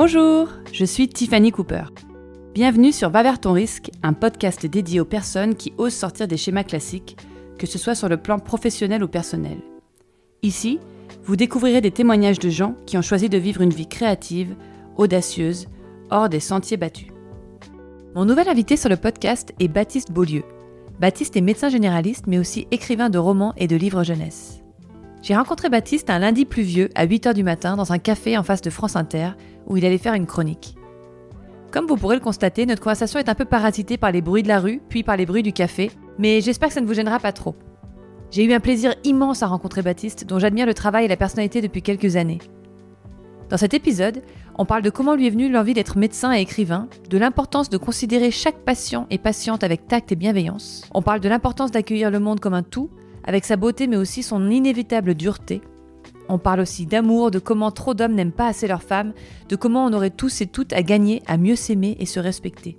Bonjour, je suis Tiffany Cooper. Bienvenue sur Va vers ton risque, un podcast dédié aux personnes qui osent sortir des schémas classiques, que ce soit sur le plan professionnel ou personnel. Ici, vous découvrirez des témoignages de gens qui ont choisi de vivre une vie créative, audacieuse, hors des sentiers battus. Mon nouvel invité sur le podcast est Baptiste Beaulieu. Baptiste est médecin généraliste mais aussi écrivain de romans et de livres jeunesse. J'ai rencontré Baptiste un lundi pluvieux à 8h du matin dans un café en face de France Inter où il allait faire une chronique. Comme vous pourrez le constater, notre conversation est un peu parasitée par les bruits de la rue, puis par les bruits du café, mais j'espère que ça ne vous gênera pas trop. J'ai eu un plaisir immense à rencontrer Baptiste, dont j'admire le travail et la personnalité depuis quelques années. Dans cet épisode, on parle de comment lui est venue l'envie d'être médecin et écrivain, de l'importance de considérer chaque patient et patiente avec tact et bienveillance. On parle de l'importance d'accueillir le monde comme un tout, avec sa beauté mais aussi son inévitable dureté. On parle aussi d'amour, de comment trop d'hommes n'aiment pas assez leurs femmes, de comment on aurait tous et toutes à gagner à mieux s'aimer et se respecter.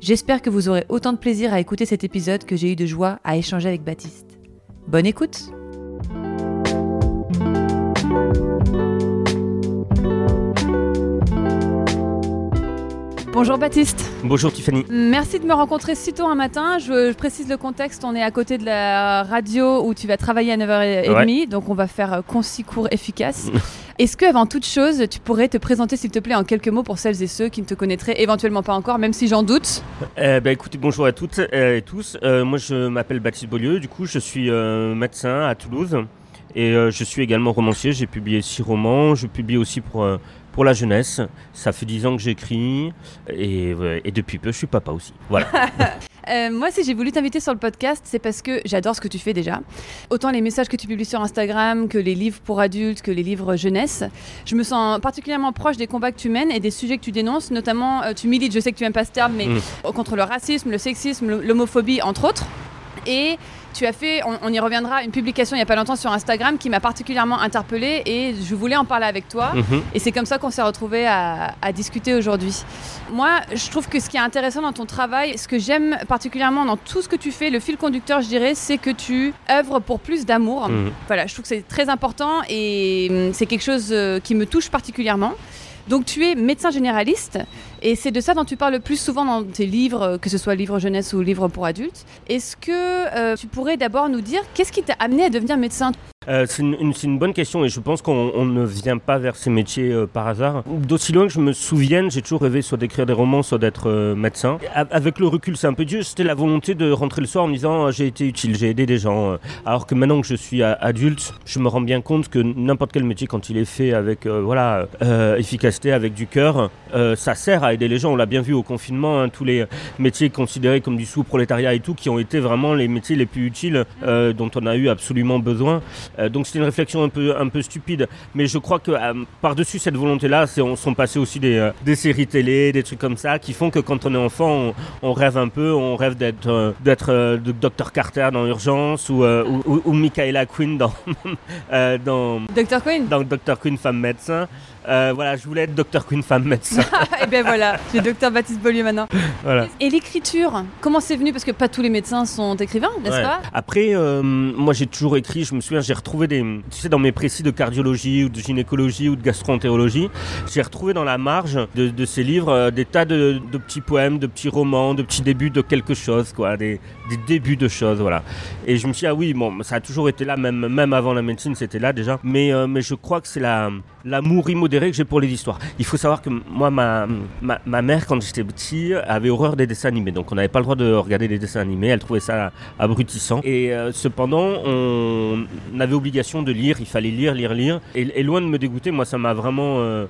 J'espère que vous aurez autant de plaisir à écouter cet épisode que j'ai eu de joie à échanger avec Baptiste. Bonne écoute Bonjour Baptiste. Bonjour Tiffany. Merci de me rencontrer si tôt un matin. Je, précise le contexte, on est à côté de la radio où tu vas travailler à 9h30, donc on va faire euh, concis, court, efficace. Est-ce que, avant toute chose, tu pourrais te présenter, s'il te plaît, en quelques mots pour celles et ceux qui ne te connaîtraient éventuellement pas encore, même si j'en doute? Eh ben, Écoutez, bonjour à toutes et tous. Euh, moi, je m'appelle Baptiste Beaulieu. Du coup, je suis euh, médecin à Toulouse. Et je suis également romancier. J'ai publié six romans. Je publie aussi pour pour la jeunesse. Ça fait dix ans que j'écris et, et, depuis peu, je suis papa aussi. Voilà. Euh, moi, si j'ai voulu t'inviter sur le podcast, c'est parce que j'adore ce que tu fais déjà. Autant les messages que tu publies sur Instagram, que les livres pour adultes, que les livres jeunesse. Je me sens particulièrement proche des combats que tu mènes et des sujets que tu dénonces. Notamment, euh, tu milites, je sais que tu n'aimes pas ce terme, mais mm. contre le racisme, le sexisme, l'homophobie, entre autres. Et tu as fait, on, y reviendra, une publication il n'y a pas longtemps sur Instagram qui m'a particulièrement interpellée et je voulais en parler avec toi. Mhm. Et c'est comme ça qu'on s'est retrouvés à, discuter aujourd'hui. Moi, je trouve que ce qui est intéressant dans ton travail, ce que j'aime particulièrement dans tout ce que tu fais, le fil conducteur, je dirais, c'est que tu œuvres pour plus d'amour. Mhm. Voilà, je trouve que c'est très important et hum, c'est quelque chose euh, qui me touche particulièrement. Donc tu es médecin généraliste et c'est de ça dont tu parles le plus souvent dans tes livres, que ce soit livre jeunesse ou livre pour adultes. Est-ce que euh, tu pourrais d'abord nous dire qu'est-ce qui t'a amené à devenir médecin? Euh, c'est une, bonne question et je pense qu'on ne vient pas vers ces métiers euh, par hasard. D'aussi loin que je me souvienne, j'ai toujours rêvé soit d'écrire des romans, soit d'être médecin. avec le recul, c'est un peu dur. C'était la volonté de rentrer le soir en me disant j'ai été utile, j'ai aidé des gens. alors que maintenant que je suis adulte, je me rends bien compte que n'importe quel métier, quand il est fait avec voilà efficacité, avec du cœur, ça sert à aider les gens. On l'a bien vu au confinement, hein, tous les métiers considérés comme du sous-prolétariat et tout, qui ont été vraiment les métiers les plus utiles dont on a eu absolument besoin. Euh, donc c'était une réflexion un peu, un peu stupide, mais je crois que euh, par-dessus cette volonté-là, on sont passés aussi des, euh, des, séries télé, des trucs comme ça, qui font que quand on est enfant, on, rêve un peu, on rêve d'être d'être Dr Carter dans Urgence ou, ou, ou, Michaela Quinn dans, dans Dr Quinn, dans Dr Quinn femme médecin. Euh, voilà, je voulais être docteur Queen femme médecin. et bien voilà, j'ai docteur Baptiste Beaulieu maintenant. Voilà. Et l'écriture, comment c'est venu? Parce que pas tous les médecins sont écrivains, n'est-ce pas? Après, euh, moi j'ai toujours écrit, je me souviens, j'ai retrouvé des. Tu sais, dans mes précis de cardiologie ou de gynécologie ou de gastroentérologie, j'ai retrouvé dans la marge de, ces livres euh, des tas de, petits poèmes, de petits romans, de petits débuts de quelque chose, quoi, des, débuts de choses, voilà. Et je me suis dit, ah oui, bon, ça a toujours été là, même, même avant la médecine, c'était là déjà. Mais, mais je crois que c'est l'amour immodéré que j'ai pour les histoires. Il faut savoir que moi, ma, ma, mère, quand j'étais petit, avait horreur des dessins animés. Donc on n'avait pas le droit de regarder des dessins animés. Elle trouvait ça abrutissant. Et euh, cependant, on avait obligation de lire. Il fallait lire, lire, lire. Et, loin de me dégoûter, moi, ça m'a vraiment... Euh,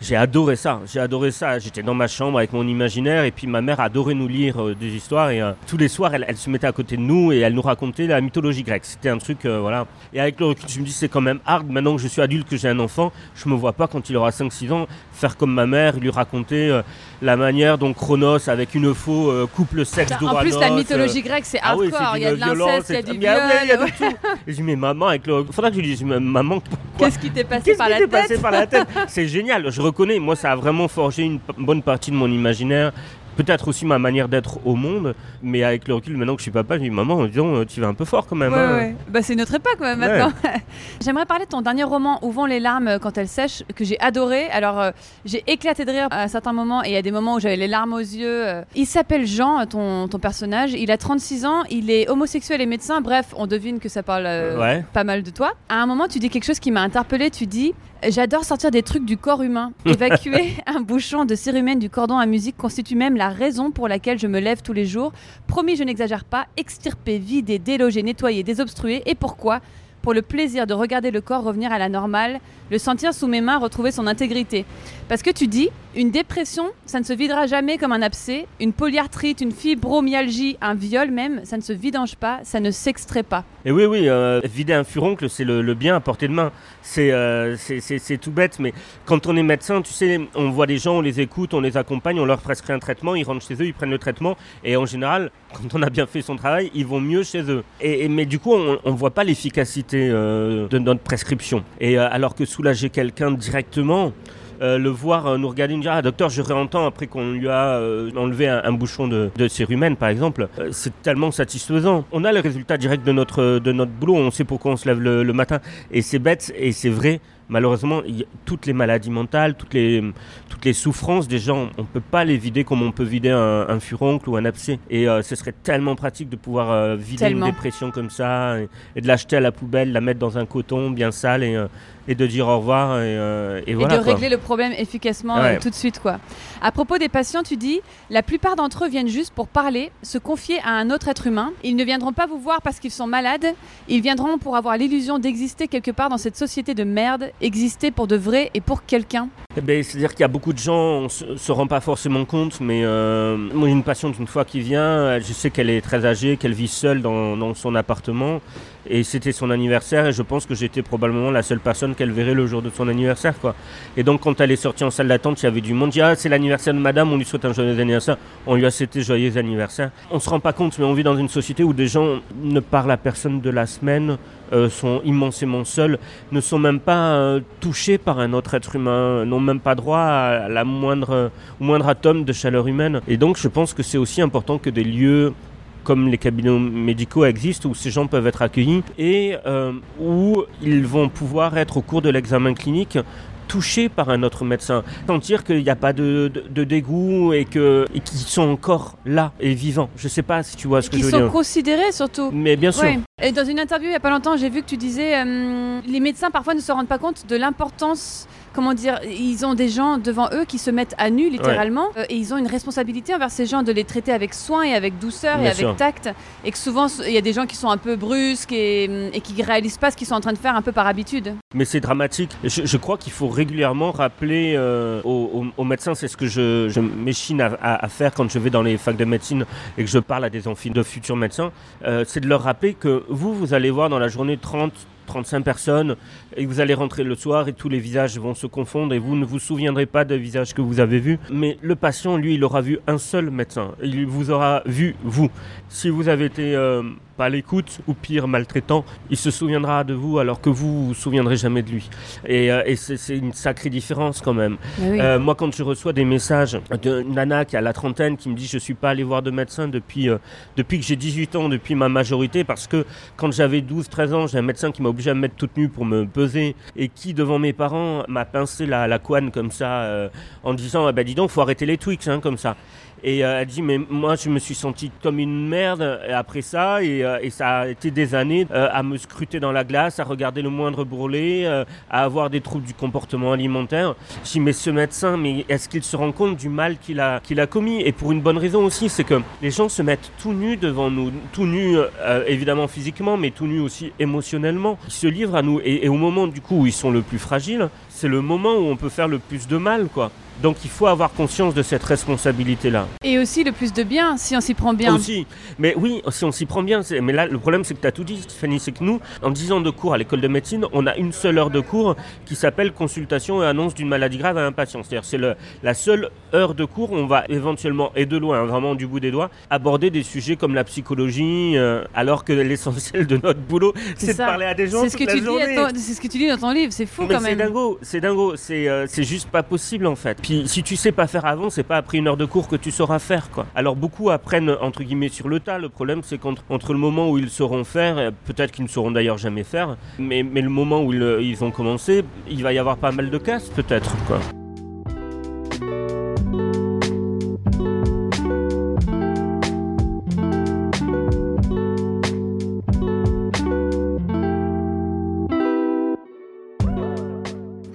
j'ai adoré ça, j'ai adoré ça. J'étais dans ma chambre avec mon imaginaire et puis ma mère adorait nous lire euh, des histoires et euh, tous les soirs elle, se mettait à côté de nous et elle nous racontait la mythologie grecque. C'était un truc, euh, voilà. Et avec le recul, je me dis c'est quand même hard. Maintenant que je suis adulte, que j'ai un enfant, je me vois pas quand il aura 5-6 ans faire comme ma mère, lui raconter la manière dont Chronos avec une faux coupe le sexe d'Ouranos. En plus la mythologie grecque c'est ah hardcore, il y a de l'inceste, il y a du viol. Il y a de tout. Et je dis mais maman avec le, faudra que je lui dise maman. Qu'est-ce qui t'est passé, passé par la tête? C'est génial. Je reconnais, moi ça a vraiment forgé une bonne partie de mon imaginaire peut-être aussi ma manière d'être au monde, mais avec le recul, maintenant que je suis papa, je dis maman, disons, tu vas un peu fort quand même. Ouais, hein. ouais. Bah, c'est notre époque maintenant. J'aimerais parler de ton dernier roman, Où vont les larmes quand elles sèchent, que j'ai adoré. Alors, euh, j'ai éclaté de rire à certains moments et il y a des moments où j'avais les larmes aux yeux. euh. Il s'appelle Jean, ton, ton personnage. Il a 36 ans, il est homosexuel et médecin. Bref, on devine que ça parle euh, pas mal de toi. À un moment, tu dis quelque chose qui m'a interpellé. Tu dis J'adore sortir des trucs du corps humain. Évacuer un bouchon de cérumen du cordon à musique constitue même la raison pour laquelle je me lève tous les jours. Promis, je n'exagère pas. Extirper, vider, déloger, nettoyer, désobstruer. Et pourquoi? Pour le plaisir de regarder le corps revenir à la normale, le sentir sous mes mains retrouver son intégrité. Parce que tu dis, une dépression, ça ne se videra jamais comme un abcès. Une polyarthrite, une fibromyalgie, un viol même, ça ne se vidange pas, ça ne s'extrait pas. Et oui, oui, euh, vider un furoncle, c'est le, bien à portée de main. C'est euh, c'est- tout bête, mais quand on est médecin, tu sais, on voit des gens, on les écoute, on les accompagne, on leur prescrit un traitement, ils rentrent chez eux, ils prennent le traitement, et en général, quand on a bien fait son travail, ils vont mieux chez eux. Et, mais du coup, on ne voit pas l'efficacité euh, de notre prescription. Et alors que soulager quelqu'un directement, euh, le voir nous regarder nous dire ah docteur je réentends après qu'on lui a euh, enlevé un, bouchon de, cérumen par exemple. Euh, c'est tellement satisfaisant. On a le résultat direct de notre de notre boulot. On sait pourquoi on se lève le matin. Et c'est bête et c'est vrai malheureusement y toutes les maladies mentales toutes les toutes les souffrances des gens on peut pas les vider comme on peut vider un, un furoncle ou un abcès et euh, ce serait tellement pratique de pouvoir euh, vider Tellement. une dépression comme ça et, et de l'acheter à la poubelle la mettre dans un coton bien sale et euh, et de dire au revoir et, et voilà de quoi. régler le problème efficacement Ouais. tout de suite quoi. À propos des patients, tu dis la plupart d'entre eux viennent juste pour parler, se confier à un autre être humain. Ils ne viendront pas vous voir parce qu'ils sont malades, ils viendront pour avoir l'illusion d'exister quelque part dans cette société de merde, exister pour de vrai et pour quelqu'un. Eh ben, C'est-à-dire qu'il y a beaucoup de gens, on se, se rend pas forcément compte, mais euh, moi j'ai une patiente une fois qui vient, je sais qu'elle est très âgée, qu'elle vit seule dans son appartement, et c'était son anniversaire, et je pense que j'étais probablement la seule personne qu'elle verrait le jour de son anniversaire. quoi. Et donc quand elle est sortie en salle d'attente, il y avait du monde, ah c'est l'anniversaire de madame, on lui souhaite un joyeux anniversaire, on lui a souhaité joyeux anniversaire. On se rend pas compte, mais on vit dans une société où des gens ne parlent à personne de la semaine, euh, sont immensément seuls, ne sont même pas euh, touchés par un autre être humain, n'ont même pas droit à la moindre, moindre atome de chaleur humaine. Et donc je pense que c'est aussi important que des lieux comme les cabinets médicaux existent, où ces gens peuvent être accueillis et euh, où ils vont pouvoir être au cours de l'examen clinique touchés par un autre médecin, sentir qu'il n'y a pas de, de- de dégoût et qu'ils sont encore là et vivants. Je sais pas si tu vois ce que Qui je veux sont dire. considérés surtout. Mais bien sûr. Ouais. Et dans une interview il y a pas longtemps, j'ai vu que tu disais euh, les médecins parfois ne se rendent pas compte de l'importance. Comment dire Ils ont des gens devant eux qui se mettent à nu littéralement euh, et ils ont une responsabilité envers ces gens de les traiter avec soin et avec douceur et avec tact. Et que souvent il y a des gens qui sont un peu brusques et, et qui réalisent pas ce qu'ils sont en train de faire un peu par habitude. Mais c'est dramatique. Je, je crois qu'il faut régulièrement rappeler euh, aux, aux- aux médecins, c'est ce que je, je m'échine à, à- à faire quand je vais dans les facs de médecine et que je parle à des enfants de futurs médecins, euh, c'est de leur rappeler que vous, vous allez voir dans la journée 30, 35 personnes et vous allez rentrer le soir et tous les visages vont se confondre et vous ne vous souviendrez pas des visages que vous avez vus. Mais le patient, lui, il aura vu un seul médecin. Il vous aura vu, vous. Si vous avez été euh, pas à l'écoute ou pire maltraitant, il se souviendra de vous alors que vous vous souviendrez jamais de lui. Et, euh, et c'est une sacrée différence quand même. Oui. Euh, moi, quand je reçois des messages d'une nana qui a la trentaine qui me dit je suis pas allé voir de médecin depuis, euh, depuis que j'ai 18 ans, depuis ma majorité, parce que quand j'avais 12-13 ans, j'ai un médecin qui m'a obligé à me mettre toute nue pour me peser et qui, devant mes parents, m'a pincé la, la couenne comme ça en disant ah ben dis donc, faut arrêter les Twix, hein, comme ça. Et euh, elle dit mais moi je me suis senti comme une merde après ça et, euh, et ça a été des années euh, à me scruter dans la glace, à regarder le moindre bourrelet, euh, à avoir des troubles du comportement alimentaire. Je dis mais ce médecin, mais est-ce qu'il se rend compte du mal qu'il a, qu'il a commis? Et pour une bonne raison aussi, c'est que les gens se mettent tout nus devant nous, tout nus euh, évidemment physiquement, mais tout nus aussi émotionnellement. Ils se livrent à nous et, et au moment du coup où ils sont le plus fragiles, c'est le moment où on peut faire le plus de mal quoi. Donc il faut avoir conscience de cette responsabilité-là. Et aussi le plus de bien si on s'y prend bien. Aussi. Mais oui, si on s'y prend bien. c'est- Mais là, le problème, c'est que tu as tout dit, Fanny, c'est que nous, en 10 ans de cours à l'école de médecine, on a une seule heure de cours qui s'appelle consultation et annonce d'une maladie grave à un patient. C'est-à-dire c'est la seule heure de cours où on va éventuellement, et de loin, vraiment du bout des doigts, aborder des sujets comme la psychologie, euh, alors que l'essentiel de notre boulot, c'est de parler à des gens C'est ce, que tu dis ton- ce que tu dis dans ton livre, c'est fou Mais quand c'est même. dingo. c'est dingo, c'est euh, c'est juste pas possible en fait. Si tu sais pas faire avant, c'est pas après une heure de cours que tu sauras faire quoi. Alors beaucoup apprennent entre guillemets sur le tas. Le problème c'est qu'entre entre le moment où ils sauront faire, peut-être qu'ils ne sauront d'ailleurs jamais faire, mais, le moment où ils, ils ont commencé, il va y avoir pas mal de casse peut-être quoi.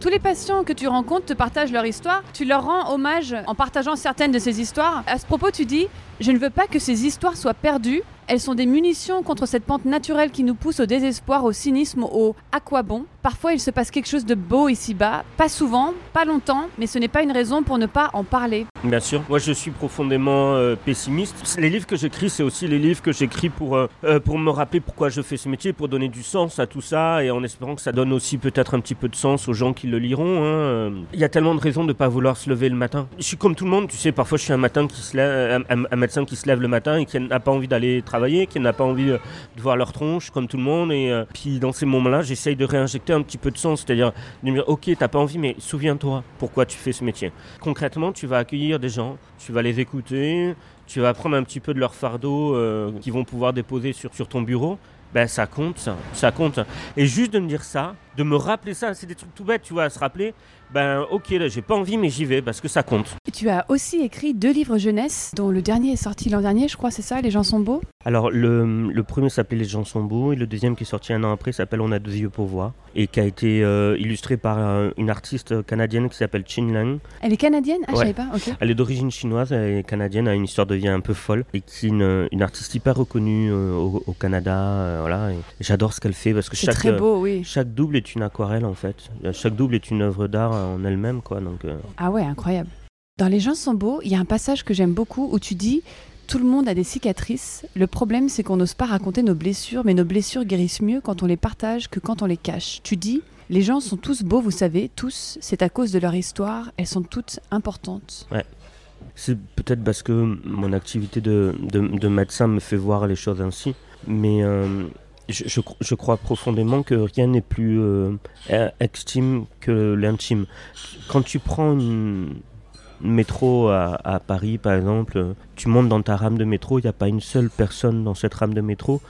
Tous les patients que tu rencontres te partagent leur histoire. Tu leur rends hommage en partageant certaines de ces histoires. À ce propos, tu dis Je ne veux pas que ces histoires soient perdues. Elles sont des munitions contre cette pente naturelle qui nous pousse au désespoir, au cynisme, au à quoi bon? Parfois, il se passe quelque chose de beau ici-bas. Pas souvent, pas longtemps, mais ce n'est pas une raison pour ne pas en parler. Bien sûr. Moi, je suis profondément euh, pessimiste. Les livres que j'écris, c'est aussi les livres que j'écris pour, euh, euh, pour me rappeler pourquoi je fais ce métier, pour donner du sens à tout ça, et en espérant que ça donne aussi peut-être un petit peu de sens aux gens qui le liront. hein. Il y a tellement de raisons de ne pas vouloir se lever le matin. Je suis comme tout le monde, tu sais, parfois je suis un, matin qui se lève, un, médecin qui se lève le matin et qui n'a pas envie d'aller travailler, qui n'a pas envie de voir leur tronche, comme tout le monde. Et puis dans ces moments-là, j'essaye de réinjecter un petit peu de sens, c'est-à-dire de me dire, ok, t'as pas envie, mais souviens-toi pourquoi tu fais ce métier. Concrètement, tu vas accueillir des gens, tu vas les écouter, tu vas prendre un petit peu de leur fardeau euh, qu'ils vont pouvoir déposer sur, ton bureau. Ben ça compte, ça, ça compte. Et juste de me dire ça, de me rappeler ça, c'est des trucs tout bêtes, tu vois, à se rappeler. Ben ok, là j'ai pas envie, mais j'y vais parce que ça compte. Tu as aussi écrit deux livres jeunesse, dont le dernier est sorti l'an dernier, je crois, c'est ça Les gens sont beaux? Alors le, le premier s'appelait Les gens sont beaux et le deuxième qui est sorti un an après s'appelle On a deux yeux pour voir et qui a été euh, illustré par euh, une artiste canadienne qui s'appelle Chin Lang. Elle est canadienne? Ah, je Ouais. savais pas, ok. Elle est d'origine chinoise, elle est canadienne, a une histoire de vie un peu folle et qui est une, une artiste hyper reconnue euh, au, au Canada. voilà, j'adore ce qu'elle fait parce que chaque, très beau, oui. chaque double est une aquarelle en fait. Chaque double est une œuvre d'art en elle-même quoi. Donc Ah ouais, incroyable. Dans Les gens sont beaux, il y a un passage que j'aime beaucoup où tu dis Tout le monde a des cicatrices. Le problème, c'est qu'on n'ose pas raconter nos blessures, mais nos blessures guérissent mieux quand on les partage que quand on les cache. Tu dis Les gens sont tous beaux, vous savez, tous. C'est à cause de leur histoire. Elles sont toutes importantes. C'est peut-être parce que mon activité de, de, de médecin me fait voir les choses ainsi, mais euh, je, je, cro- je crois profondément que rien n'est plus euh, euh, extime que l'intime. Quand tu prends une métro à, Paris, par exemple, tu montes dans ta rame de métro, il n'y a pas une seule personne dans cette rame de métro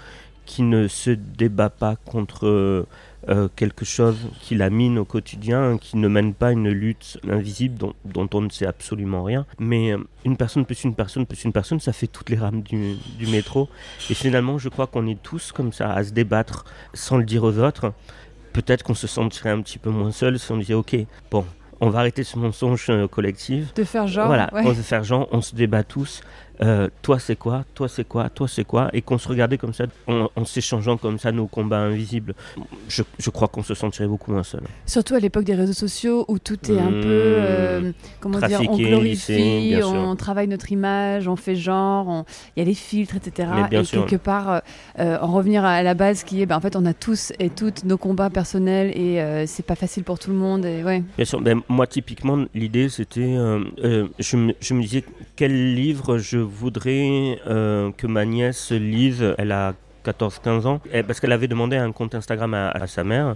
qui ne se débat pas contre euh, quelque chose qui la mine au quotidien, qui ne mène pas une lutte invisible dont, on ne sait absolument rien. Mais euh, une personne plus une personne plus une personne, ça fait toutes les rames du métro. Et finalement, je crois qu'on est tous comme ça à se débattre sans le dire aux autres. Peut-être qu'on se sentirait un petit peu moins seul si on disait ok, bon, on va arrêter ce mensonge euh, collectif. De faire genre. Voilà, ouais. on va faire genre, on se débat tous. Euh, toi c'est quoi, toi c'est quoi, toi c'est quoi, et qu'on se regardait comme ça, en, en s'échangeant comme ça nos combats invisibles. Je, je crois qu'on se sentirait beaucoup moins seul. Surtout à l'époque des réseaux sociaux où tout est un Mmh. peu, euh, comment dire, on glorifie, on travaille notre image, on fait genre, on- il y a les filtres, etc. Et sûr. quelque part, euh, euh, en revenir à la base qui est, ben, en fait, on a tous et toutes nos combats personnels et c'est pas facile pour tout le monde. Et ouais. Bien sûr, ben, moi typiquement l'idée c'était, je, me, je me disais quel livre je voudrais euh, que ma nièce lise, elle a 14-15 ans, et parce qu'elle avait demandé un compte Instagram à, à sa mère,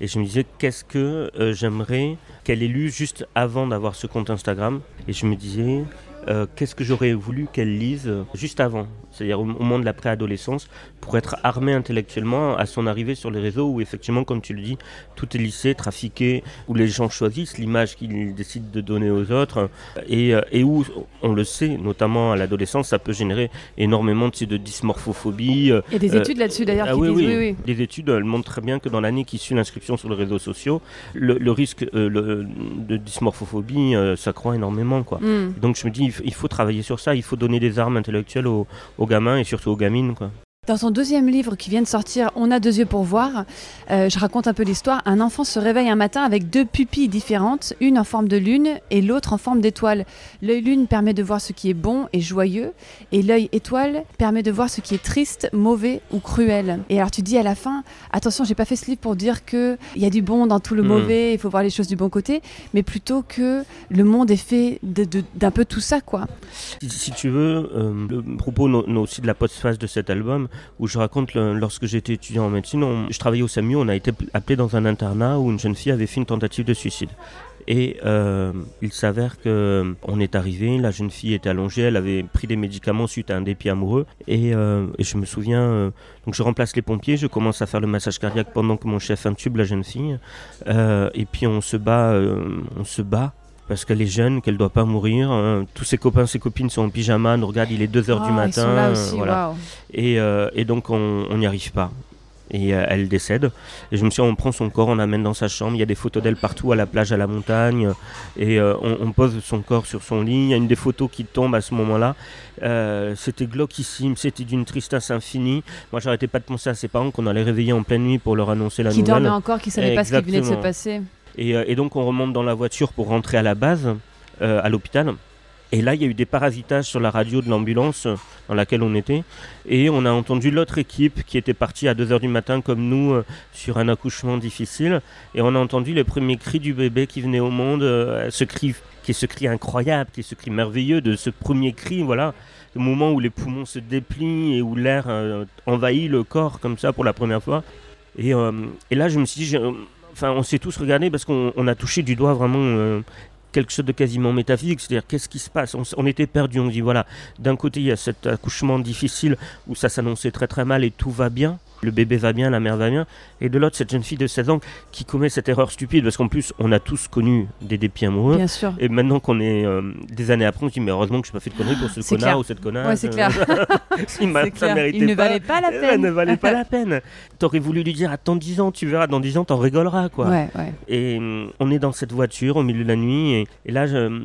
et je me disais qu'est-ce que euh, j'aimerais qu'elle ait lu juste avant d'avoir ce compte Instagram, et je me disais euh, qu'est-ce que j'aurais voulu qu'elle lise euh, juste avant, c'est-à-dire au, au moment de la préadolescence, pour être armée intellectuellement à son arrivée sur les réseaux où effectivement, comme tu le dis, tout est lissé, trafiqué, où les gens choisissent l'image qu'ils décident de donner aux autres, et, euh, et où, on le sait, notamment à l'adolescence, ça peut générer énormément de, de dysmorphophobie. Il y a des Euh, études là-dessus d'ailleurs ah qui oui, disent oui. oui, oui. Des études elles montrent très bien que dans l'année qui suit l'inscription sur les réseaux sociaux, le, le risque euh, le- de dysmorphophobie s'accroît énormément. Quoi. Hmm. Donc je me dis, il faut travailler sur ça, il faut donner des armes intellectuelles aux, aux gamins et surtout aux gamines. Quoi. Dans son deuxième livre qui vient de sortir, On a deux yeux pour voir, euh, je raconte un peu l'histoire. Un enfant se réveille un matin avec deux pupilles différentes, une en forme de lune et l'autre en forme d'étoile. L'œil lune permet de voir ce qui est bon et joyeux, et l'œil étoile permet de voir ce qui est triste, mauvais ou cruel. Et alors tu dis à la fin, attention, j'ai pas fait ce livre pour dire que il y a du bon dans tout le Mhm. mauvais, il faut voir les choses du bon côté, mais plutôt que le monde est fait d'un peu tout ça, quoi. Si, si tu veux, euh, le propos no- no- aussi de la postface de cet album, où je raconte lorsque j'étais étudiant en médecine, je travaillais au SAMU, on a été appelé dans un internat où une jeune fille avait fait une tentative de suicide. Et euh, il s'avère que on est arrivé, la jeune fille était allongée, elle avait pris des médicaments suite à un dépit amoureux. Et, euh, je me souviens, euh, donc je remplace les pompiers, je commence à faire le massage cardiaque pendant que mon chef intube la jeune fille. et puis on se bat, on se bat parce qu'elle est jeune, qu'elle ne doit pas mourir. Hein. Tous ses copains, ses copines sont en pyjama, nous regardent, il est 2h du matin. Sont là aussi, voilà. et, et, donc on n'y arrive pas et euh, elle décède. Et je me suis dit, on prend son corps, on l'amène dans sa chambre. Il y a des photos d'elle partout, à la plage, à la montagne. Et euh, on, pose son corps sur son lit. Il y a une des photos qui tombe à ce moment-là. Euh, c'était glauquissime, c'était d'une tristesse infinie. Moi, j'arrêtais pas de penser à ses parents qu'on allait réveiller en pleine nuit pour leur annoncer la qui nouvelle. Qui dormaient encore, qui savaient pas ce qui venait de se passer. Et, et, donc, on remonte dans la voiture pour rentrer à la base, à l'hôpital. Et là, il y a eu des parasitages sur la radio de l'ambulance euh, dans laquelle on était. Et on a entendu l'autre équipe qui était partie à 2h du matin comme nous euh, sur un accouchement difficile. Et on a entendu les premiers cris du bébé qui venait au monde, euh, ce cri, qui est ce cri incroyable, qui est ce cri merveilleux de ce premier cri, voilà. Le moment où les poumons se déplient et où l'air envahit le corps comme ça pour la première fois. Et, et là, je me suis dit, on s'est tous regardés parce qu'on a touché du doigt vraiment quelque chose de quasiment métaphysique, c'est-à-dire qu'est-ce qui se passe? On, était perdu, on dit voilà, d'un côté il y a cet accouchement difficile où ça s'annonçait très très mal et tout va bien, le bébé va bien, la mère va bien, et de l'autre, cette jeune fille de 16 ans qui commet cette erreur stupide, parce qu'en plus, on a tous connu des dépits amoureux. Bien sûr. Et maintenant qu'on est euh, des années après, on se dit, mais heureusement que je n'ai pas fait de conneries pour ce connard ou cette connasse. Ouais, c'est clair. Il, ne valait pas la peine. ne valait pas la peine. T'aurais voulu lui dire, attends 10 ans, tu verras, dans 10 ans, t'en rigoleras, quoi. Ouais, ouais. Et hum, on est dans cette voiture au milieu de la nuit, et, et là, je,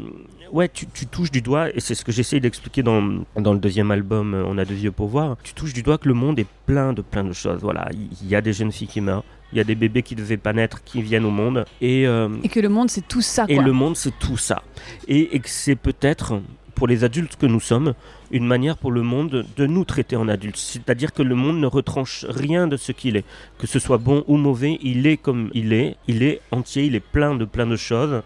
ouais, tu, touches du doigt, et c'est ce que j'essaye d'expliquer dans, dans le deuxième album, euh, On a de vieux pour voir. Tu touches du doigt que le monde est plein de plein de choses. Voilà, il y, a des jeunes filles qui meurent, il y a des bébés qui ne devaient pas naître qui viennent au monde. Et, euh, et que le monde c'est tout ça. Et le monde c'est tout ça. Et, et que c'est peut-être pour les adultes que nous sommes, une manière pour le monde de nous traiter en adultes. C'est-à-dire que le monde ne retranche rien de ce qu'il est. Que ce soit bon ou mauvais, il est comme il est, il est entier, il est plein de plein de choses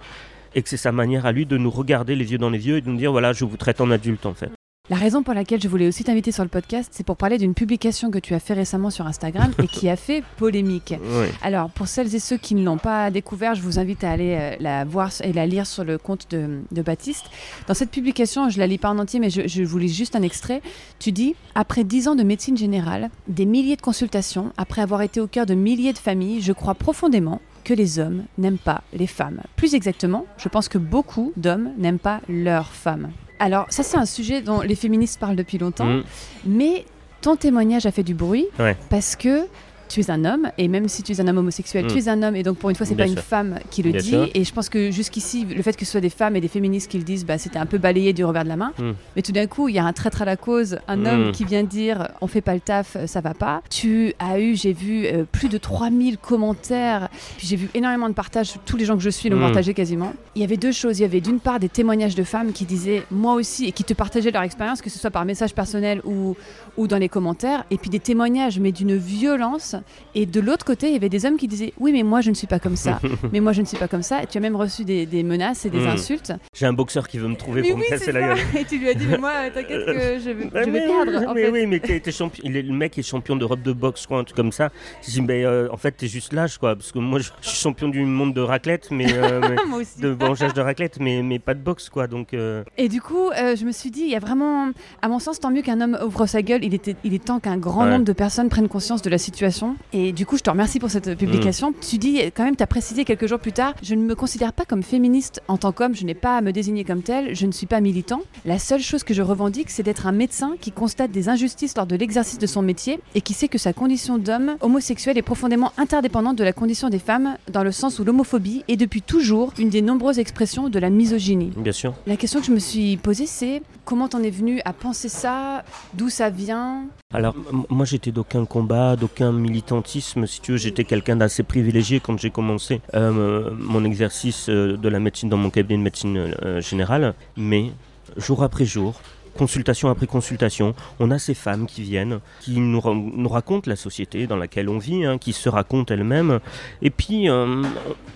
et que c'est sa manière à lui de nous regarder les yeux dans les yeux et de nous dire voilà, je vous traite en adulte en fait. La raison pour laquelle je voulais aussi t'inviter sur le podcast, c'est pour parler d'une publication que tu as fait récemment sur Instagram et qui a fait polémique. Alors, pour celles et ceux qui ne l'ont pas découvert, je vous invite à aller euh, la voir et la lire sur le compte de, Baptiste. Dans cette publication, je la lis pas en entier, mais je, je vous lis juste un extrait. Tu dis Après dix ans de médecine générale, des milliers de consultations, après avoir été au cœur de milliers de familles, je crois profondément que les hommes n'aiment pas les femmes. Plus exactement, je pense que beaucoup d'hommes n'aiment pas leurs femmes. Alors ça c'est un sujet dont les féministes parlent depuis longtemps, mm. mais ton témoignage a fait du bruit parce que tu es un homme, et même si tu es un homme homosexuel, tu hmm. es un homme, et donc pour une fois, c'est pas une femme qui le dit. Et je pense que jusqu'ici, le fait que ce soit des femmes et des féministes qui le disent, bah, c'était un peu balayé du revers de la main. Hmm. Mais tout d'un coup, il y a un traître à la cause, un homme hmm. qui vient dire on fait pas le taf, ça va pas. Tu as eu, j'ai vu, euh, plus de 3000 commentaires, puis j'ai vu énormément de partages, tous les gens que je suis l'ont partagé quasiment. Il y avait deux choses. Il y avait d'une part des témoignages de femmes qui disaient moi aussi, et qui te partageaient leur expérience, que ce soit par message personnel ou, ou dans les commentaires, et puis des témoignages, mais d'une violence et de l'autre côté, il y avait des hommes qui disaient Oui, mais moi je ne suis pas comme ça. mais moi je ne suis pas comme ça. Et tu as même reçu des, menaces et des hmm. insultes. J'ai un boxeur qui veut me trouver pour me casser la gueule. Et tu lui as dit Mais moi, t'inquiète que je vais, je vais perdre. mais oui, mais champion, le mec est champion d'Europe de boxe, quoi, un truc comme ça. Je dis Mais euh, en fait, t'es juste lâche, quoi. Parce que moi, je, suis champion du monde de raclette, mais. Euh, moi aussi. De mangeage de raclette, mais, mais pas de boxe, quoi. Donc, euh. Et du coup, je me suis dit Il y a vraiment. À mon sens, tant mieux qu'un homme ouvre sa gueule. Il, était, il est temps qu'un grand nombre de personnes prennent conscience de la situation. Et du coup, je te remercie pour cette publication. Mm. Tu dis quand même, tu as précisé quelques jours plus tard, je ne me considère pas comme féministe en tant qu'homme, je n'ai pas à me désigner comme tel, je ne suis pas militant. La seule chose que je revendique, c'est d'être un médecin qui constate des injustices lors de l'exercice de son métier et qui sait que sa condition d'homme homosexuel est profondément interdépendante de la condition des femmes, dans le sens où l'homophobie est depuis toujours une des nombreuses expressions de la misogynie. Bien sûr. La question que je me suis posée, c'est comment t'en es venu à penser ça? D'où ça vient? Alors, moi, j'étais d'aucun combat, d'aucun militantisme, si tu veux, j'étais quelqu'un d'assez privilégié quand j'ai commencé euh, mon exercice euh, de la médecine dans mon cabinet de médecine euh, générale. Mais jour après jour, consultation après consultation, on a ces femmes qui viennent, qui nous, racontent la société dans laquelle on vit, hein, qui se racontent elles-mêmes. Et puis,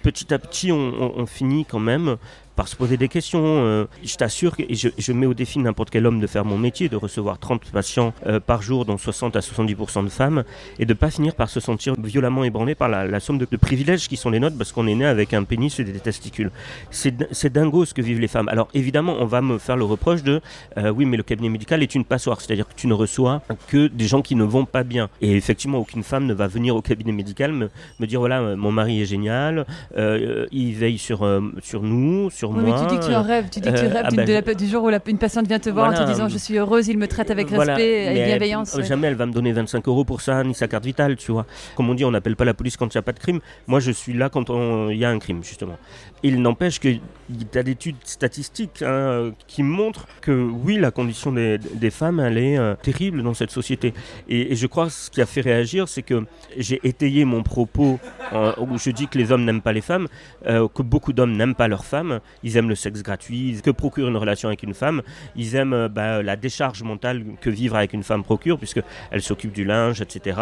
petit à petit, on, finit quand même par se poser des questions. Euh, je t'assure, et je, mets au défi n'importe quel homme de faire mon métier, de recevoir 30 patients euh, par jour, dont 60 à 70% de femmes, et de pas finir par se sentir violemment ébranlé par la, somme de, privilèges qui sont les nôtres parce qu'on est né avec un pénis et des testicules. C'est dingo ce que vivent les femmes. Alors évidemment, on va me faire le reproche de euh, oui, mais le cabinet médical est une passoire, c'est-à-dire que tu ne reçois que des gens qui ne vont pas bien. Et effectivement, aucune femme ne va venir au cabinet médical me, me dire voilà, mon mari est génial, il veille sur, sur nous, sur oui, Mais tu dis que tu en rêves, tu dis que tu euh, rêves ah ben, du jour où une patiente vient te voir en te disant je suis heureuse, il me traite avec respect et bienveillance. Jamais elle va me donner 25 euros pour ça, ni sa carte vitale, tu vois. Comme on dit, on n'appelle pas la police quand il n'y a pas de crime. Moi, je suis là quand il y a un crime, justement. Il n'empêche qu'il y a d'études statistiques hein, qui montrent que oui, la condition des, femmes, elle est euh, terrible dans cette société. Et, je crois que ce qui a fait réagir, c'est que j'ai étayé mon propos où je dis que les hommes n'aiment pas les femmes, euh, que beaucoup d'hommes n'aiment pas leurs femmes ils aiment le sexe gratuit, que procure une relation avec une femme, ils aiment euh, bah, la décharge mentale que vivre avec une femme procure, puisqu'elle s'occupe du linge, etc.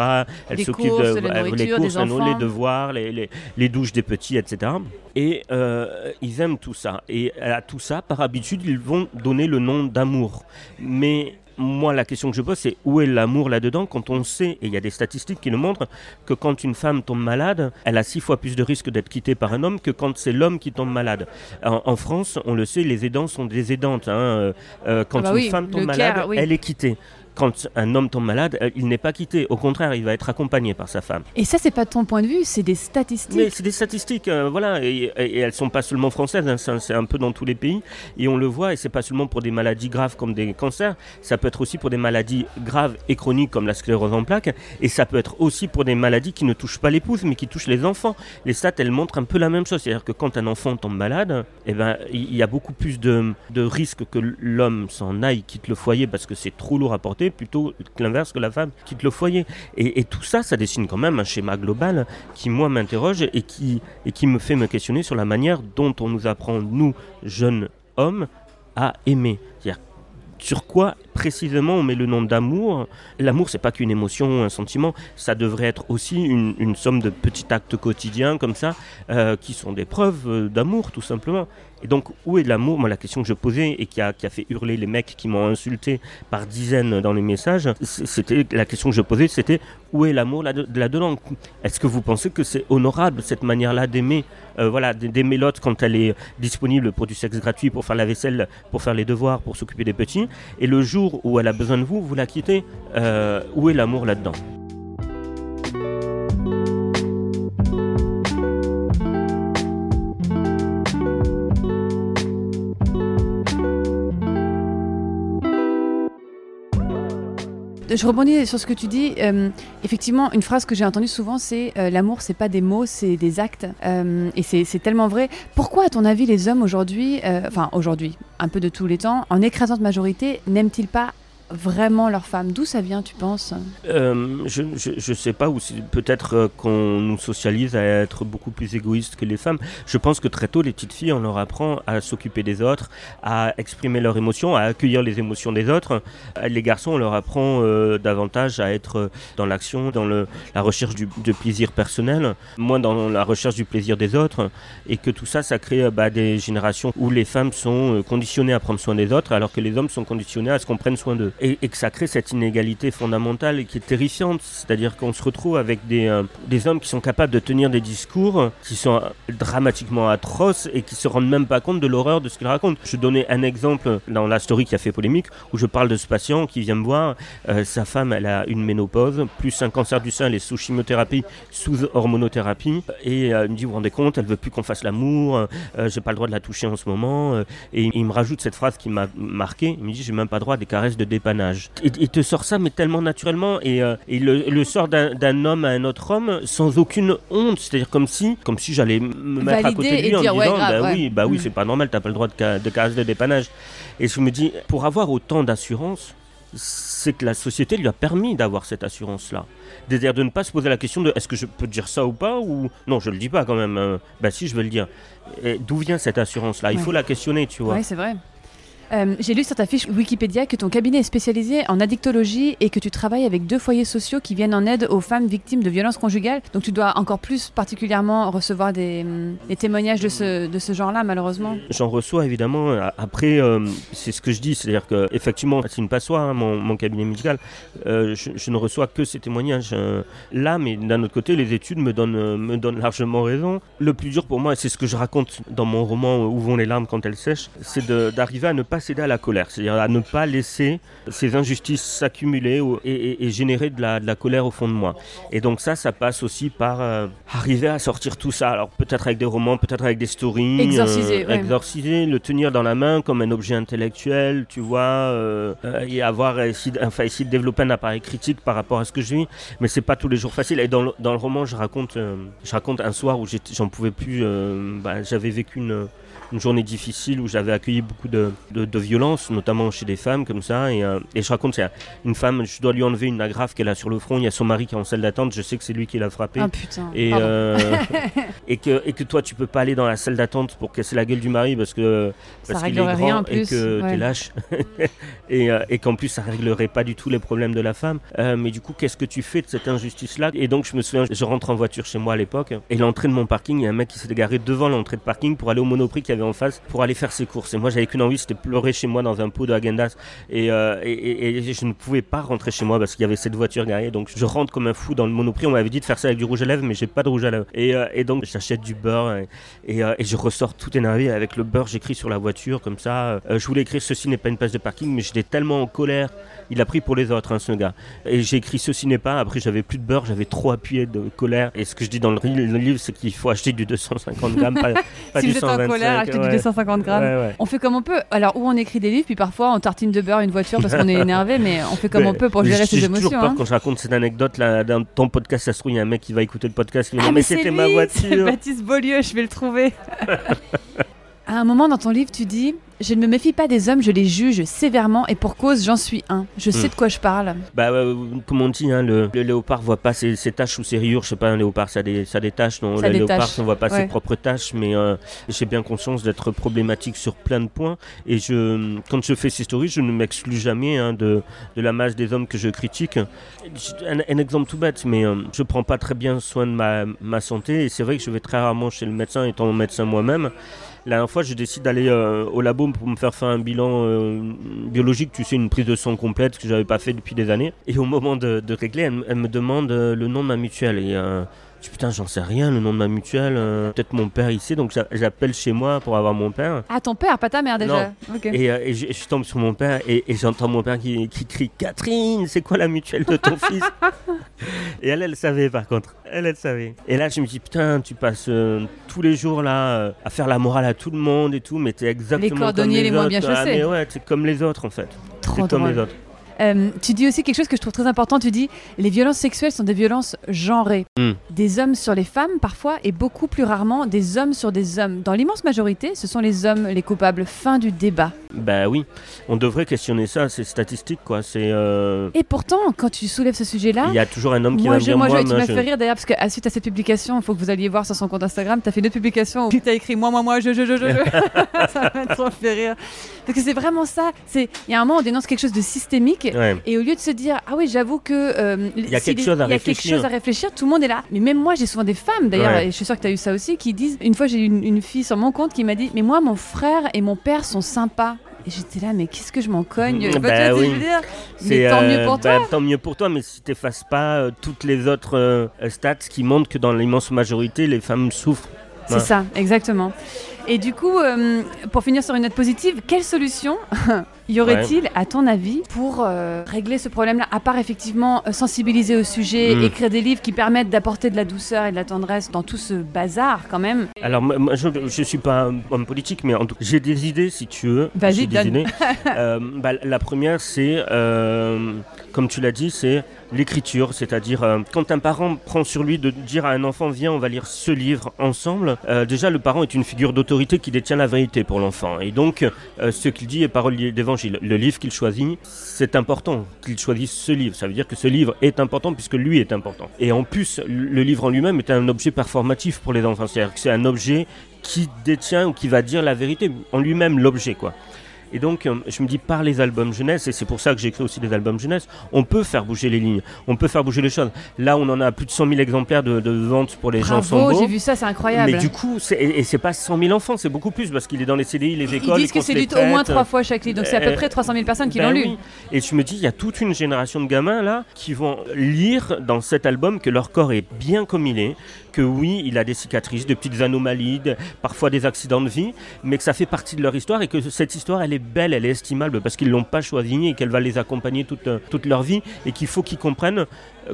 Elle s'occupe de les, courses, les devoirs, les, les, douches des petits, etc. Et euh, ils aiment tout ça. Et à tout ça, par habitude, ils vont donner le nom d'amour. Mais moi, la question que je pose, c'est où est l'amour là-dedans quand on sait, et il y a des statistiques qui nous montrent, que quand une femme tombe malade, elle a six fois plus de risques d'être quittée par un homme que quand c'est l'homme qui tombe malade. En, France, on le sait, les aidants sont des aidantes. Hein. Euh, euh, quand ah bah une femme tombe malade, elle est quittée quand un homme tombe malade, euh, il n'est pas quitté. Au contraire, il va être accompagné par sa femme. Et ça, c'est pas ton point de vue, c'est des statistiques. Mais c'est des statistiques, euh, voilà. Et, et, elles sont pas seulement françaises, hein, c'est un peu dans tous les pays. Et on le voit, et c'est pas seulement pour des maladies graves comme des cancers, ça peut être aussi pour des maladies graves et chroniques comme la sclérose en plaques. Et ça peut être aussi pour des maladies qui ne touchent pas l'épouse, mais qui touchent les enfants. Les stats, elles montrent un peu la même chose. C'est-à-dire que quand un enfant tombe malade, eh ben, il y a beaucoup plus de, de risques que l'homme s'en aille, quitte le foyer parce que c'est trop lourd à porter plutôt l'inverse que la femme quitte le foyer. Et, tout ça, ça dessine quand même un schéma global qui, moi, m'interroge et qui, et qui me fait me questionner sur la manière dont on nous apprend, nous, jeunes hommes, à aimer. C'est-à-dire sur quoi précisément on met le nom d'amour. L'amour, c'est pas qu'une émotion, un sentiment, ça devrait être aussi une, somme de petits actes quotidiens comme ça, euh, qui sont des preuves euh, d'amour, tout simplement. Et donc, où est l'amour? Moi, la question que je posais et qui a, fait hurler les mecs qui m'ont insulté par dizaines dans les messages, c'était la question que je posais, c'était où est l'amour là-dedans Est-ce que vous pensez que c'est honorable cette manière-là d'aimer euh, voilà, d'aimer l'autre quand elle est disponible pour du sexe gratuit, pour faire la vaisselle, pour faire les devoirs, pour s'occuper des petits, et le jour où elle a besoin de vous, vous la quittez euh, Où est l'amour là-dedans? Je rebondis sur ce que tu dis. Euh, effectivement, une phrase que j'ai entendue souvent, c'est euh, l'amour, c'est pas des mots, c'est des actes. Euh, et c'est tellement vrai. Pourquoi, à ton avis, les hommes aujourd'hui, enfin aujourd'hui, un peu de tous les temps, en écrasante majorité, n'aiment-ils pas vraiment leur femme D'où ça vient, tu penses euh, Je ne sais pas, peut-être euh, qu'on nous socialise à être beaucoup plus égoïste que les femmes. Je pense que très tôt, les petites filles, on leur apprend à s'occuper des autres, à exprimer leurs émotions, à accueillir les émotions des autres. Euh, les garçons, on leur apprend davantage à être dans l'action, dans la recherche du, de plaisir personnel, moins dans la recherche du plaisir des autres, et que tout ça, ça crée bah, des générations où les femmes sont conditionnées à prendre soin des autres, alors que les hommes sont conditionnés à ce qu'on prenne soin d'eux et, que ça crée cette inégalité fondamentale qui est terrifiante. C'est-à-dire qu'on se retrouve avec des, euh, des hommes qui sont capables de tenir des discours qui sont dramatiquement atroces et qui se rendent même pas compte de l'horreur de ce qu'ils racontent. Je donnais un exemple dans la story qui a fait polémique où je parle de ce patient qui vient me voir. Euh, sa femme, elle a une ménopause, plus un cancer du sein, elle est sous chimiothérapie, sous hormonothérapie. Et euh, me dit, vous vous rendez compte, elle veut plus qu'on fasse l'amour, j'ai pas le droit de la toucher en ce moment. et il me rajoute cette phrase qui m'a marqué. Il me dit, j'ai même pas le droit des caresses de il, te sort ça, mais tellement naturellement, et, euh, le, sort d'un homme à un autre homme sans aucune honte. C'est-à-dire comme si, comme si j'allais me mettre à côté de lui en disant, bah, oui, bah oui, mm. c'est pas normal, t'as pas le droit de, de caresses de dépannage. Et je me dis, pour avoir autant d'assurance, c'est que la société lui a permis d'avoir cette assurance-là. C'est-à-dire de ne pas se poser la question de est-ce que je peux dire ça ou pas ou non, je le dis pas quand même. Ben si, je veux le dire. D'où vient cette assurance-là? Il faut la questionner, tu vois. Oui, c'est vrai. Euh, J'ai lu sur ta fiche Wikipédia que ton cabinet est spécialisé en addictologie et que tu travailles avec deux foyers sociaux qui viennent en aide aux femmes victimes de violences conjugales. Donc tu dois encore plus particulièrement recevoir des, des témoignages de ce, de ce genre-là, malheureusement. J'en reçois évidemment. A- Après, euh, c'est ce que je dis, c'est-à-dire que effectivement, c'est une passoire, hein, mon, mon cabinet médical. Euh, je, ne reçois que ces témoignages euh, là, mais d'un autre côté, les études me donnent, euh, me donnent largement raison. Le plus dur pour moi, c'est ce que je raconte dans mon roman Où vont les larmes quand elles sèchent, c'est d'arriver à ne pas céder à la colère, c'est-à-dire à ne pas laisser ces injustices s'accumuler et, et- et générer de la, de la colère au fond de moi. Et donc ça, ça passe aussi par euh, arriver à sortir tout ça. Alors peut-être avec des romans, peut-être avec des stories. Exorciser, ouais. exorciser, le tenir dans la main comme un objet intellectuel, tu vois, euh, euh, et avoir essayé, de- enfin, essayer de développer un appareil critique par rapport à ce que je vis. Mais c'est pas tous les jours facile. Et dans le, dans le roman, je raconte, euh, je raconte un soir où j'en pouvais plus. euh, bah, J'avais vécu une une journée difficile où j'avais accueilli beaucoup de, de, de violences, notamment chez des femmes comme ça. Et, euh, et je raconte, c'est une femme, je dois lui enlever une agrafe qu'elle a sur le front. Il y a son mari qui est en salle d'attente. Je sais que c'est lui qui l'a frappé. Ah putain. Et, euh, et, que, et que toi, tu peux pas aller dans la salle d'attente pour casser la gueule du mari parce que Ça parce qu'il est grand rien en et plus, que ouais. t'es lâche. et euh, et qu'en plus, ça réglerait pas du tout les problèmes de la femme. Mais du coup, qu'est-ce que tu fais de cette injustice-là? Et donc, je me souviens, je rentre en voiture chez moi à l'époque et l'entrée de mon parking, il y a un mec qui s'est garé devant l'entrée de parking pour aller au Monoprix qu'il y avait en face pour aller faire ses courses. Et moi, j'avais qu'une envie, c'était pleurer chez moi dans un pot de Häagen-Dazs. Et, euh, et, et- je ne pouvais pas rentrer chez moi parce qu'il y avait cette voiture garée. Donc, je rentre comme un fou dans le Monoprix. On m'avait dit de faire ça avec du rouge à lèvres, mais j'ai pas de rouge à lèvres. Et, euh, donc, j'achète du beurre et, euh, je ressors tout énervé avec le beurre. J'écris sur la voiture comme ça. Euh, je voulais écrire ceci n'est pas une place de parking, mais j'étais tellement en colère. Il a pris pour les autres, hein, ce gars. Et j'ai écrit ceci n'est pas. Après, j'avais plus de beurre, j'avais trop appuyé de colère. Et ce que je dis dans le, livre, c'est qu'il faut acheter du 250 grammes, pas, pas si du vous êtes en 125. colère, achetez du ouais. 250 grammes. Ouais, ouais. On fait comme on peut. Alors, où on écrit des livres, puis parfois on tartine de beurre une voiture parce qu'on est énervé, mais on fait comme on peut pour gérer ses J'ai toujours émotions. peur hein. quand je raconte cette anecdote là, dans ton podcast. Ça se trouve, il y a un mec qui va écouter le podcast. qui Ah, mais c'était ma c'est voiture. Baptiste Beaulieu, je vais le trouver. À un moment dans ton livre, tu dis Je ne me méfie pas des hommes, je les juge sévèrement et pour cause, j'en suis un. Je sais Hmm. de quoi je parle. Bah, euh, comme on dit, hein, le, le léopard voit pas ses, ses taches ou ses rayures. Je sais pas, un léopard, ça a des, ça taches. Non, Ça le léopard, on voit pas ouais. ses propres taches. Mais euh, j'ai bien conscience d'être problématique sur plein de points. Et je, quand je fais ces stories, je ne m'exclus jamais hein, de, de la masse des hommes que je critique. Un, un exemple tout bête, mais euh, je prends pas très bien soin de ma, ma santé. Et c'est vrai que je vais très rarement chez le médecin, étant médecin moi-même. La dernière fois, je décide d'aller euh, au labo pour me faire faire un bilan euh, biologique, tu sais, une prise de sang complète, ce que j'avais pas fait depuis des années. Et au moment de, régler, elle, me demande euh, le nom de ma mutuelle. Je dis, putain, j'en sais rien, le nom de ma mutuelle. euh, Peut-être mon père ici, donc j'a- j'appelle chez moi pour avoir mon père. Ah, ton père, pas ta mère déjà. Et, euh, et je, je tombe sur mon père et, et j'entends mon père qui, qui crie Catherine, c'est quoi la mutuelle de ton fils? Et elle, elle savait par contre. Elle, elle savait. Et là, je me dis Putain, tu passes euh, tous les jours là à faire la morale à tout le monde et tout, mais t'es exactement cordonniers comme les les, moins autres. bien Ah, chaussés. mais ouais, t'es comme les autres en fait. Trop comme les autres. Euh, tu dis aussi quelque chose que je trouve très important. Tu dis les violences sexuelles sont des violences genrées. Hmm. Des hommes sur les femmes parfois et beaucoup plus rarement des hommes sur des hommes. Dans l'immense majorité, ce sont les hommes les coupables. Fin du débat. Bah oui, on devrait questionner ça, c'est statistique quoi. C'est. euh, Et pourtant, quand tu soulèves ce sujet-là, Il y a toujours un homme qui moi, va je, dire moi, je- Moi, tu moi, m'as je- fait rire d'ailleurs parce que à- suite à cette publication, il faut que vous alliez voir sur son compte Instagram, tu as fait une autre publication où tu as écrit moi, moi, moi, je, je, je, je, je. ça m'a trop fait rire. Parce que c'est vraiment ça. C'est Il y a un moment, on dénonce quelque chose de systémique. Ouais. Et au lieu de se dire, ah oui, j'avoue que. euh, y a quelque chose à il y a quelque réfléchir. chose à réfléchir, tout le monde est là. Mais même moi, j'ai souvent des femmes, d'ailleurs, Ouais. et je suis sûre que tu as eu ça aussi, qui disent. Une fois, j'ai eu une, une fille sur mon compte qui m'a dit, mais moi, mon frère et mon père sont sympas. Et j'étais là, mais qu'est-ce que je m'en cogne? Bah Tu vois que oui. je veux dire? C'est, Mais tant mieux euh, pour bah, toi. tant mieux pour toi, mais si t'effaces pas euh, toutes les autres euh, stats qui montrent que dans l'immense majorité, les femmes souffrent. C'est Ouais. ça, exactement. Et du coup, euh, pour finir sur une note positive, quelle solution y aurait-il, à ton avis, pour euh, régler ce problème-là À part effectivement euh, sensibiliser au sujet, Mm. écrire des livres qui permettent d'apporter de la douceur et de la tendresse dans tout ce bazar, quand même? Alors, moi, je ne suis pas un homme politique, mais en tout j'ai des idées, si tu veux. Vas-y, J'ai des donne. idées. Euh, bah, la première, c'est, comme tu l'as dit, c'est l'écriture. C'est-à-dire, euh, quand un parent prend sur lui de dire à un enfant, viens, on va lire ce livre ensemble, euh, déjà, le parent est une figure d'autorité qui détient la vérité pour l'enfant. Et donc, euh, ce qu'il dit est parole d'évangile. Le livre qu'il choisit, c'est important qu'il choisisse ce livre. Ça veut dire que ce livre est important puisque lui est important. Et en plus, le livre en lui-même est un objet performatif pour les enfants. C'est-à-dire que c'est un objet qui détient ou qui va dire la vérité en lui-même l'objet quoi. Et donc, euh, je me dis, par les albums jeunesse, et c'est pour ça que j'écris aussi des albums jeunesse, on peut faire bouger les lignes, on peut faire bouger les choses. Là, on en a plus de 100 000 exemplaires de, de vente pour les gens sans j'ai vu ça, c'est incroyable. Mais du coup, et, c'est pas 100 000 enfants, c'est beaucoup plus parce qu'il est dans les CDI, les écoles. Ils disent que c'est lu au moins trois fois chaque livre, donc c'est à peu près 300 000 personnes qui ben l'ont lu. Et je me dis, il y a toute une génération de gamins là qui vont lire dans cet album que leur corps est bien comme il est, que oui, il a des cicatrices, de petites anomalies, parfois des accidents de vie, mais que ça fait partie de leur histoire et que cette histoire, elle est belle, elle est estimable parce qu'ils l'ont pas choisie et qu'elle va les accompagner toute leur vie et qu'il faut qu'ils comprennent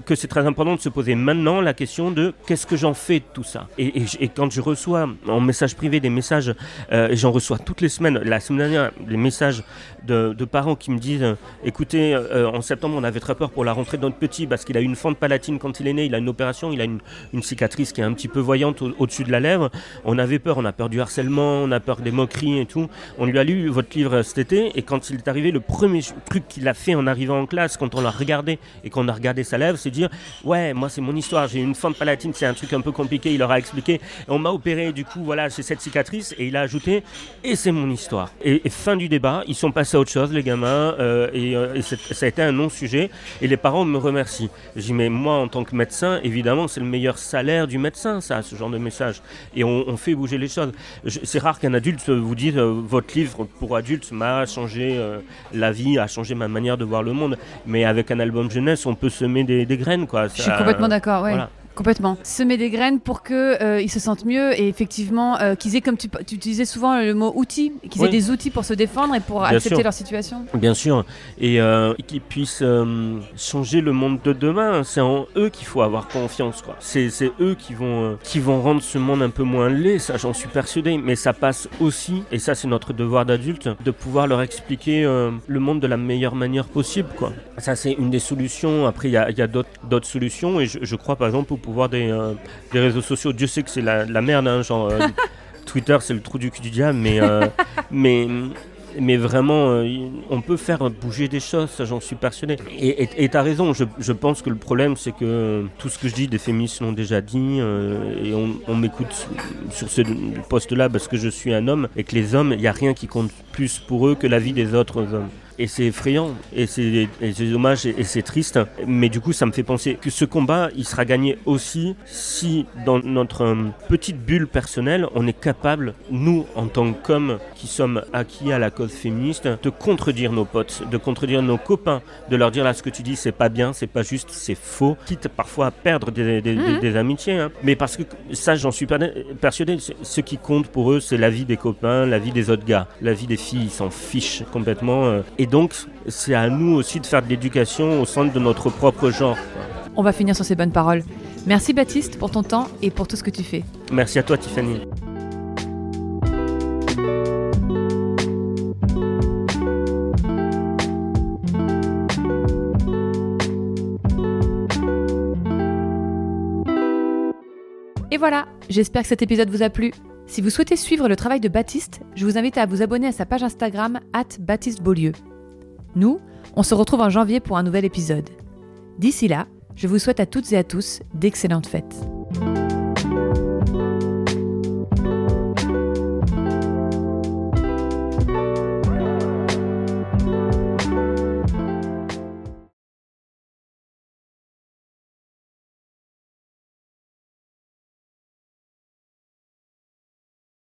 que c'est très important de se poser maintenant la question de qu'est-ce que j'en fais de tout ça. Et, quand je reçois en message privé des messages, euh, j'en reçois toutes les semaines, la semaine dernière, des messages de, parents qui me disent euh, écoutez, euh, en septembre, on avait très peur pour la rentrée de notre petit parce qu'il a une fente palatine quand il est né, il a une opération, il a une, cicatrice qui est un petit peu voyante au-dessus de la lèvre. On avait peur, on a peur du harcèlement, on a peur des moqueries et tout. On lui a lu votre livre cet été et quand il est arrivé, le premier truc qu'il a fait en arrivant en classe, quand on l'a regardé et qu'on a regardé sa lèvre, c'est dire ouais moi c'est mon histoire j'ai une fente palatine c'est un truc un peu compliqué il leur a expliqué on m'a opéré du coup voilà j'ai cette cicatrice et il a ajouté et c'est mon histoire. Et, fin du débat ils sont passés à autre chose les gamins euh, et, euh, ça a été un non sujet et les parents me remercient. Dis mais moi en tant que médecin évidemment c'est le meilleur salaire du médecin ça ce genre de message. Et on, fait bouger les choses. C'est rare qu'un adulte vous dise euh, votre livre pour adultes m'a changé la vie a changé ma manière de voir le monde. Mais avec un album jeunesse on peut semer des, des graines quoi je suis complètement d'accord, ouais. Complètement. Semer des graines pour qu'ils euh, se sentent mieux et effectivement euh, qu'ils aient, comme tu, tu, utilisais souvent le mot outils, qu'ils aient des outils pour se défendre et pour accepter leur situation. Bien sûr. Et euh, qu'ils puissent changer le monde de demain. C'est en eux qu'il faut avoir confiance. C'est, eux qui vont, qui vont rendre ce monde un peu moins laid, ça j'en suis persuadé. Mais ça passe aussi, et ça c'est notre devoir d'adulte, de pouvoir leur expliquer le monde de la meilleure manière possible. Quoi. Ça c'est une des solutions. Après il y a, y a d'autres, solutions et je, je crois par exemple pouvoir des, euh, des réseaux sociaux. Dieu sait que c'est la, la, merde, hein, genre euh, Twitter c'est le trou du cul du diable, mais, euh, mais, mais vraiment on peut faire bouger des choses, ça j'en suis persuadé. Et tu as raison, je, je, pense que le problème c'est que tout ce que je dis, des féministes l'ont déjà dit, et on, on m'écoute sur ce poste-là parce que je suis un homme, et que les hommes, il n'y a rien qui compte plus pour eux que la vie des autres hommes et c'est effrayant et c'est dommage et, c'est triste. Mais du coup, ça me fait penser que ce combat, il sera gagné aussi si dans notre euh, petite bulle personnelle, on est capable, nous, en tant qu'hommes qui sommes acquis à la cause féministe, de contredire nos potes, de contredire nos copains, de leur dire là ce que tu dis, c'est pas bien, c'est pas juste, c'est faux, quitte parfois à perdre des, mhm. amitiés. Hein. Mais parce que ça, j'en suis persuadé, ce qui compte pour eux, c'est la vie des copains, la vie des autres gars, la vie des filles, ils s'en fichent complètement. Euh. Et donc, c'est à nous aussi de faire de l'éducation au centre de notre propre genre. On va finir sur ces bonnes paroles. Merci Baptiste pour ton temps et pour tout ce que tu fais. Merci à toi Tiffany. Et voilà, j'espère que cet épisode vous a plu. Si vous souhaitez suivre le travail de Baptiste, je vous invite à vous abonner à sa page Instagram at Baptiste Beaulieu. Nous, on se retrouve en janvier pour un nouvel épisode. D'ici là, je vous souhaite à toutes et à tous d'excellentes fêtes.